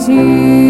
记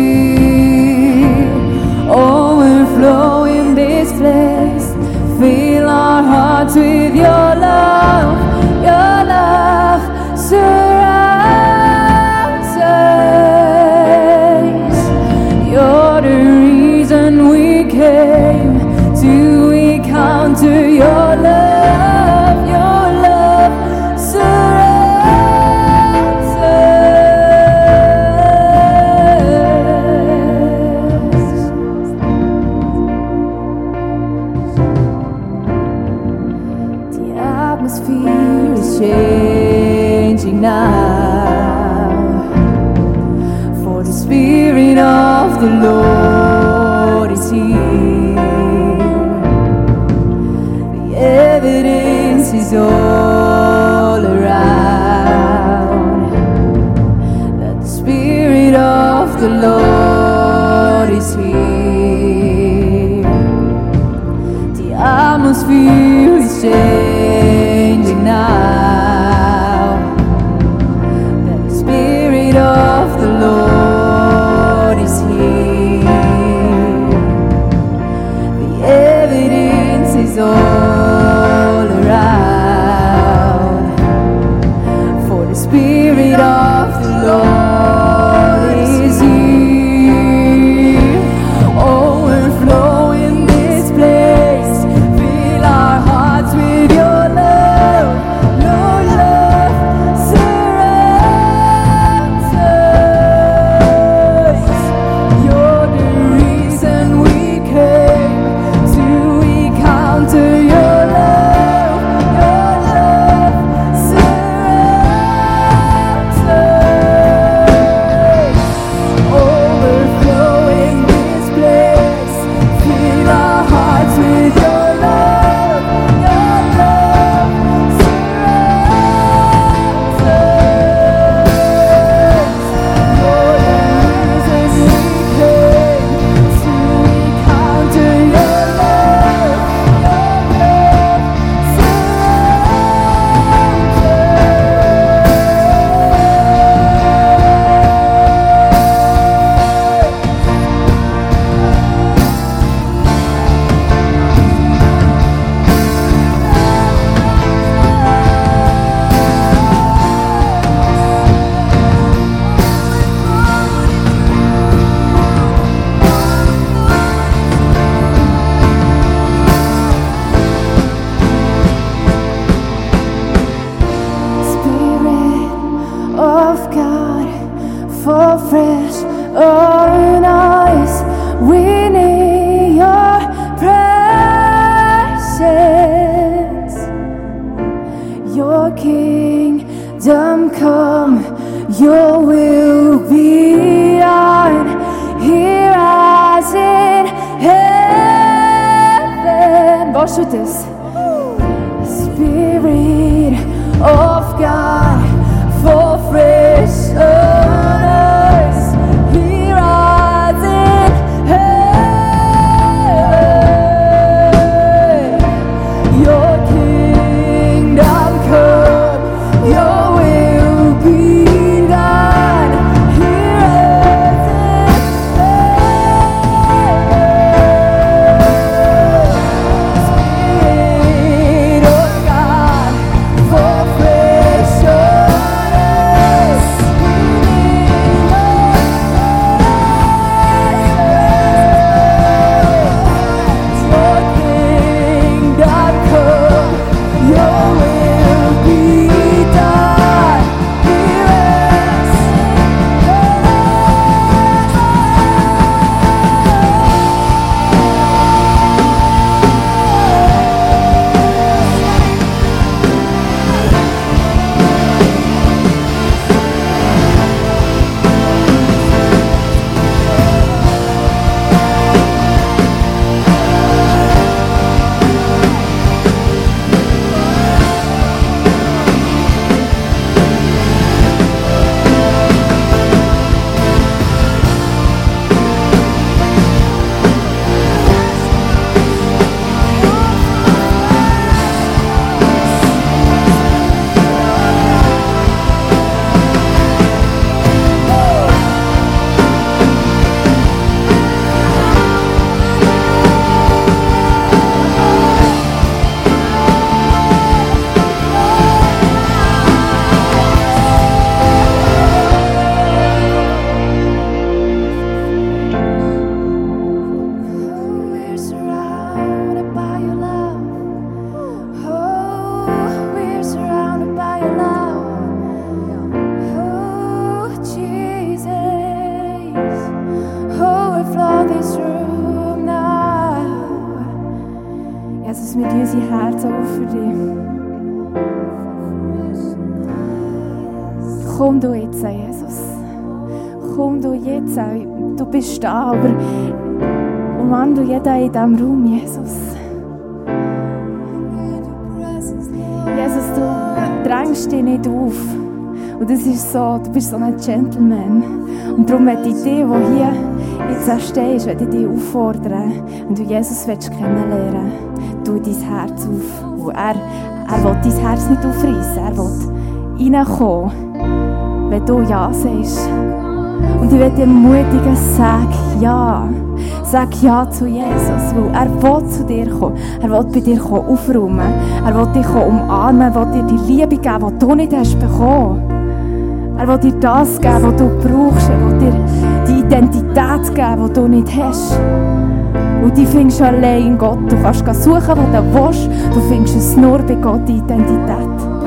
auf. Und das ist so, du bist so ein Gentleman. Und darum möchte ich dich, der hier jetzt stehst, möchte ich dich auffordern, wenn du Jesus willst kennenlernen willst, tu dein Herz auf. Und er, er will dein Herz nicht aufreißen, er will reinkommen, wenn du Ja sagst. Und ich dir ermutigen, sag Ja. Sag Ja zu Jesus, weil er will zu dir kommen. Er will bei dir aufräumen. Er will dich umarmen. Er will dir die Liebe geben, die du nicht hast bekommen. Er will dir das geben, was du brauchst. Er will dir die Identität geben, die du nicht hast. Und die findest du allein in Gott. Du kannst suchen, wo du willst. Du findest es nur bei Gott, die Identität.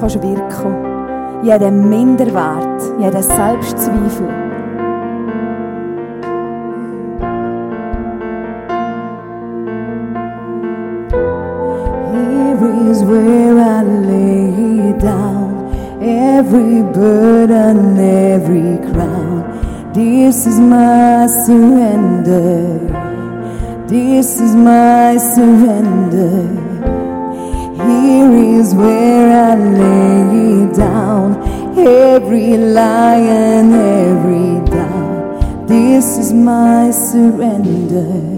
Kannst wirken. Jeden Minderwert, jeden Selbstzweifel. Here is where I lay down every burden, every crown. This is my surrender. This is my surrender. Here is where I lay down every lie and every doubt. This is my surrender.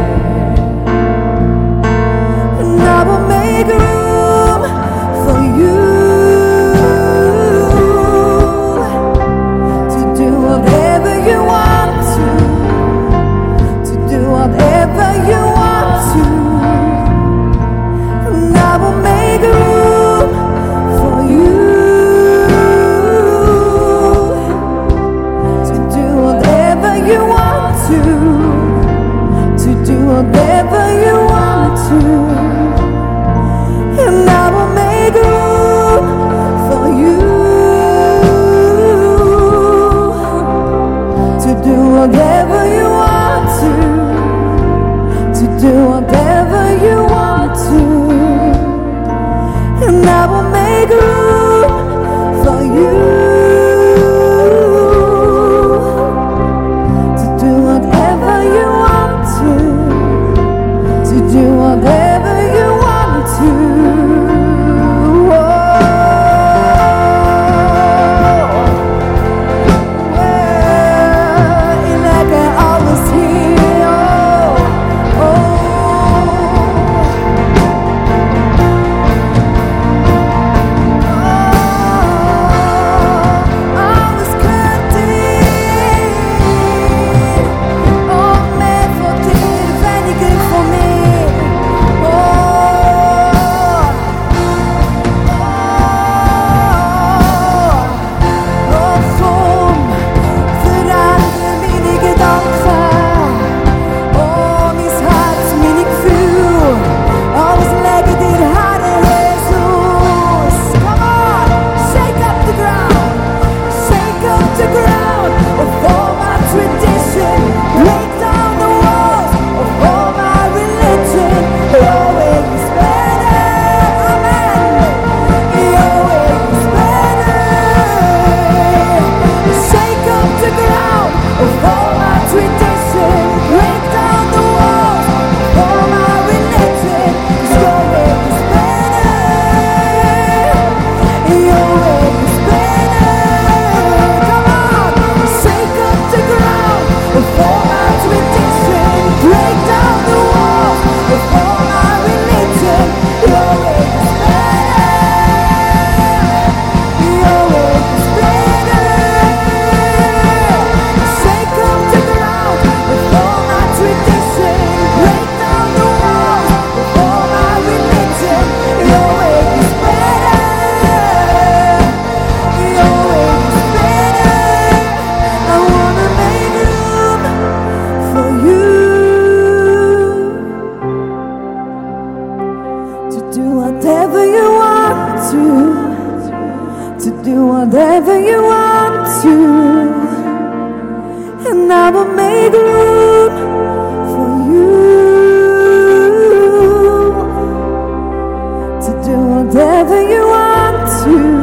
whatever you want to,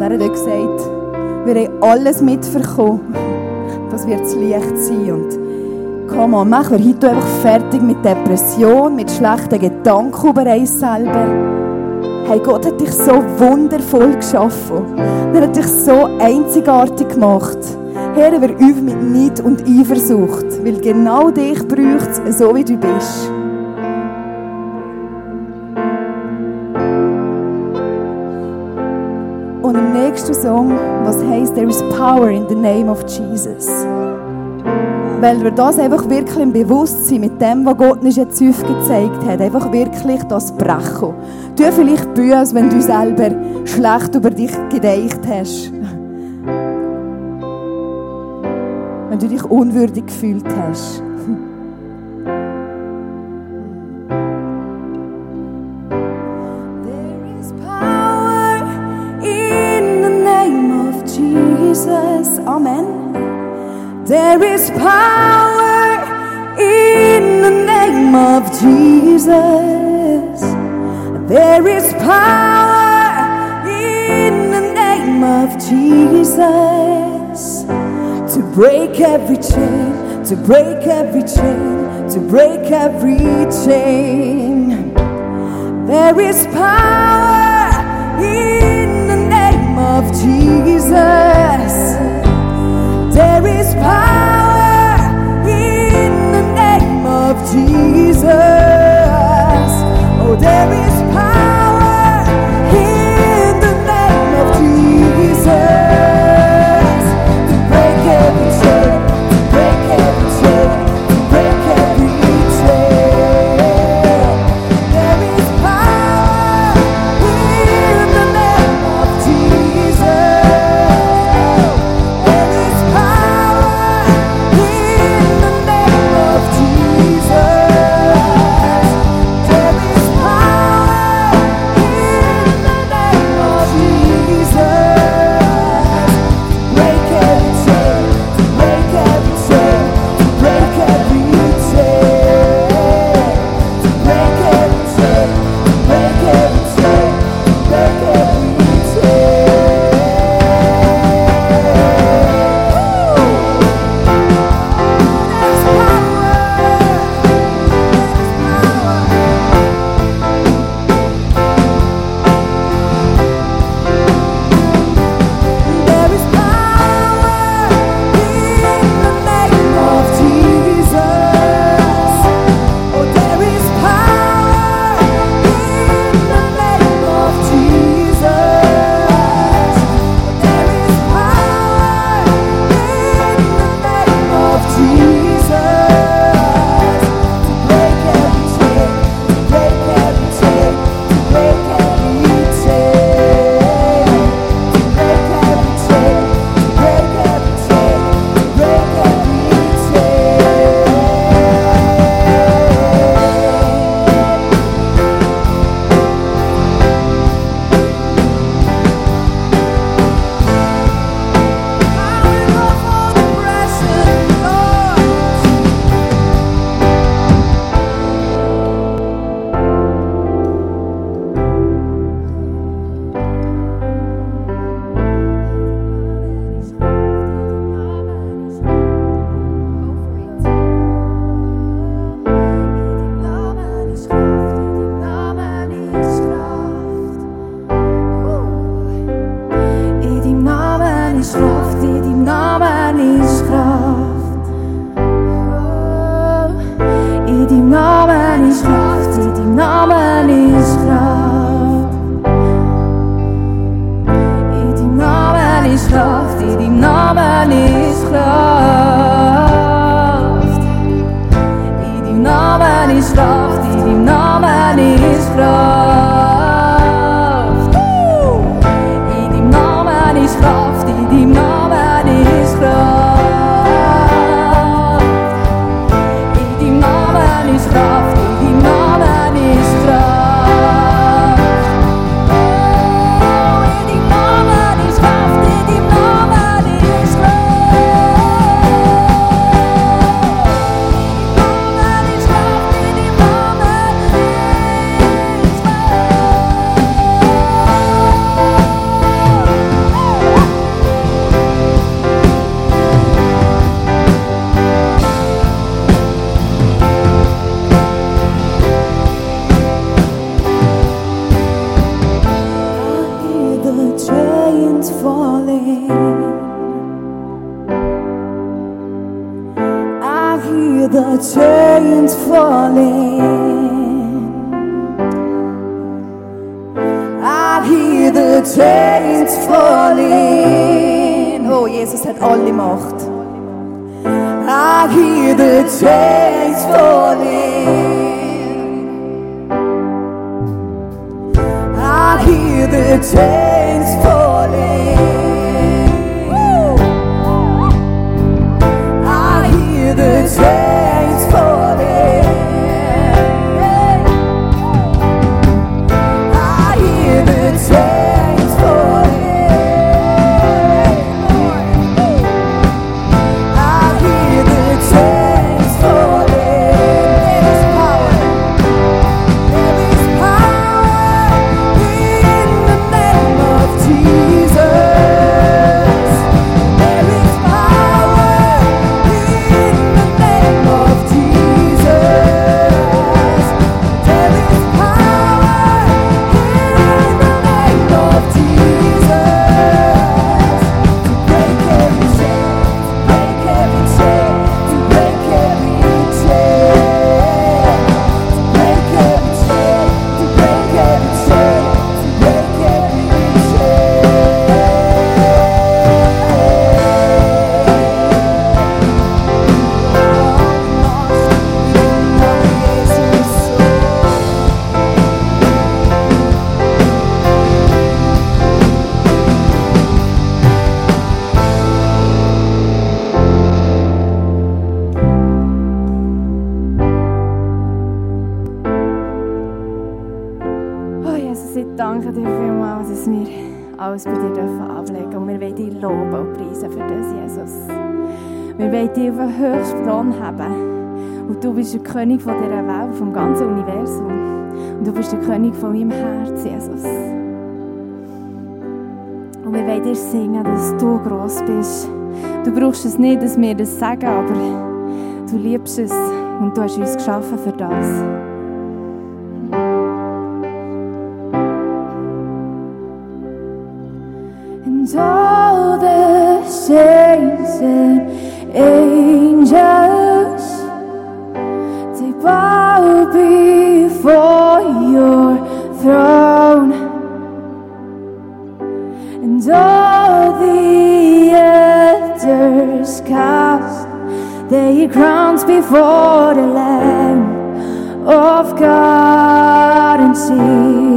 Und er hat auch gesagt, wir haben alles mitbekommen. Das wird das Licht sein. Und komm on, mach wir heute einfach fertig mit Depression, mit schlechten Gedanken über uns selber. Hey, Gott hat dich so wundervoll geschaffen. Er hat dich so einzigartig gemacht. Herr, wir üben mit Neid und Eifersucht, weil genau dich braucht so wie du bist. Song, was heißt There is power in the name of Jesus. Weil wir das einfach wirklich im Bewusstsein mit dem, was Gott uns jetzt aufgezeigt hat, einfach wirklich das brechen. Du vielleicht als wenn du selber schlecht über dich gedacht hast. Wenn du dich unwürdig gefühlt hast. There is power in the name of Jesus. There is power in the name of Jesus to break every chain, to break every chain, to break every chain. There is power in the name of Jesus. There is power in the name of Jesus. Oh, there is power in the name of Jesus dürfen höchst Thron haben. Und du bist der König von dieser Welt, vom ganzen Universum. Und du bist der König von meinem Herz, Jesus. Und wir wollen dir singen, dass du gross bist. Du brauchst es nicht, dass wir das sagen, aber du liebst es und du hast uns geschaffen für das. And all the saints angels they bow before your throne. And all the elders cast their crowns before the Lamb of God and sing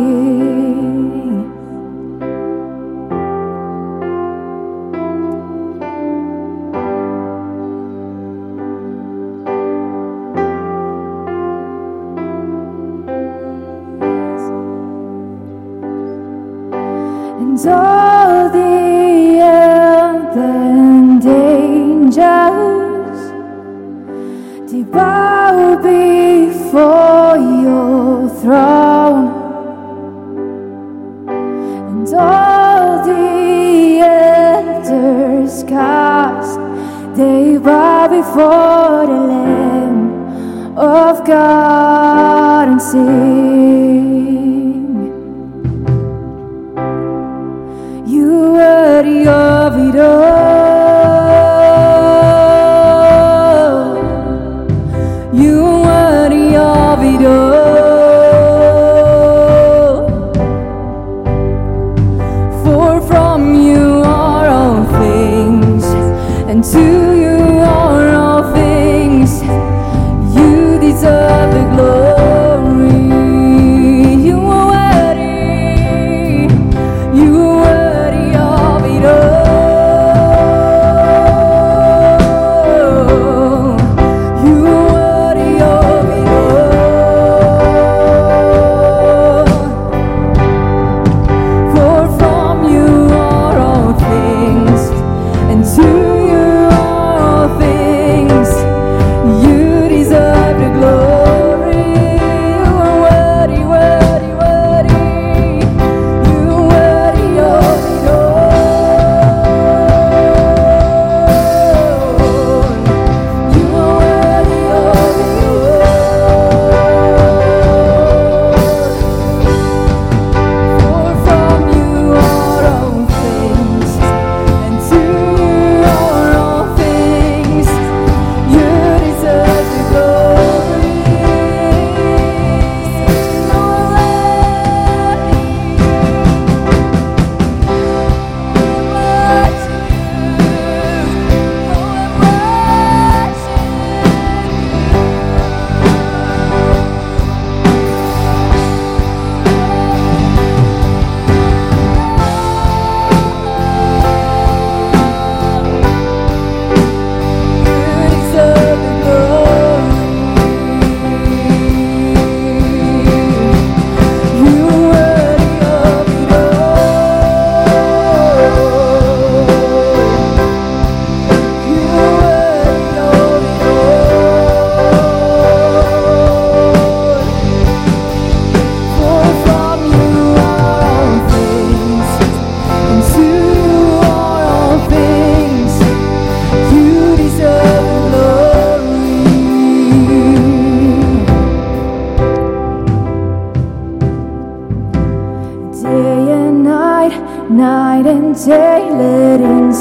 For the Lamb of God and see.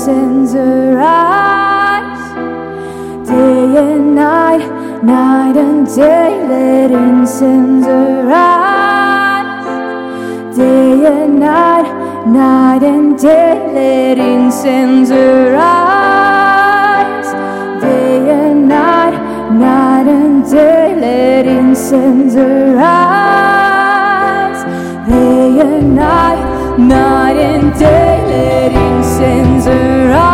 sins arise. Day and night, night and day, letting sins arise. Day and night, night and day, letting sins arise. Day and night, night and day, letting sins arise. sins are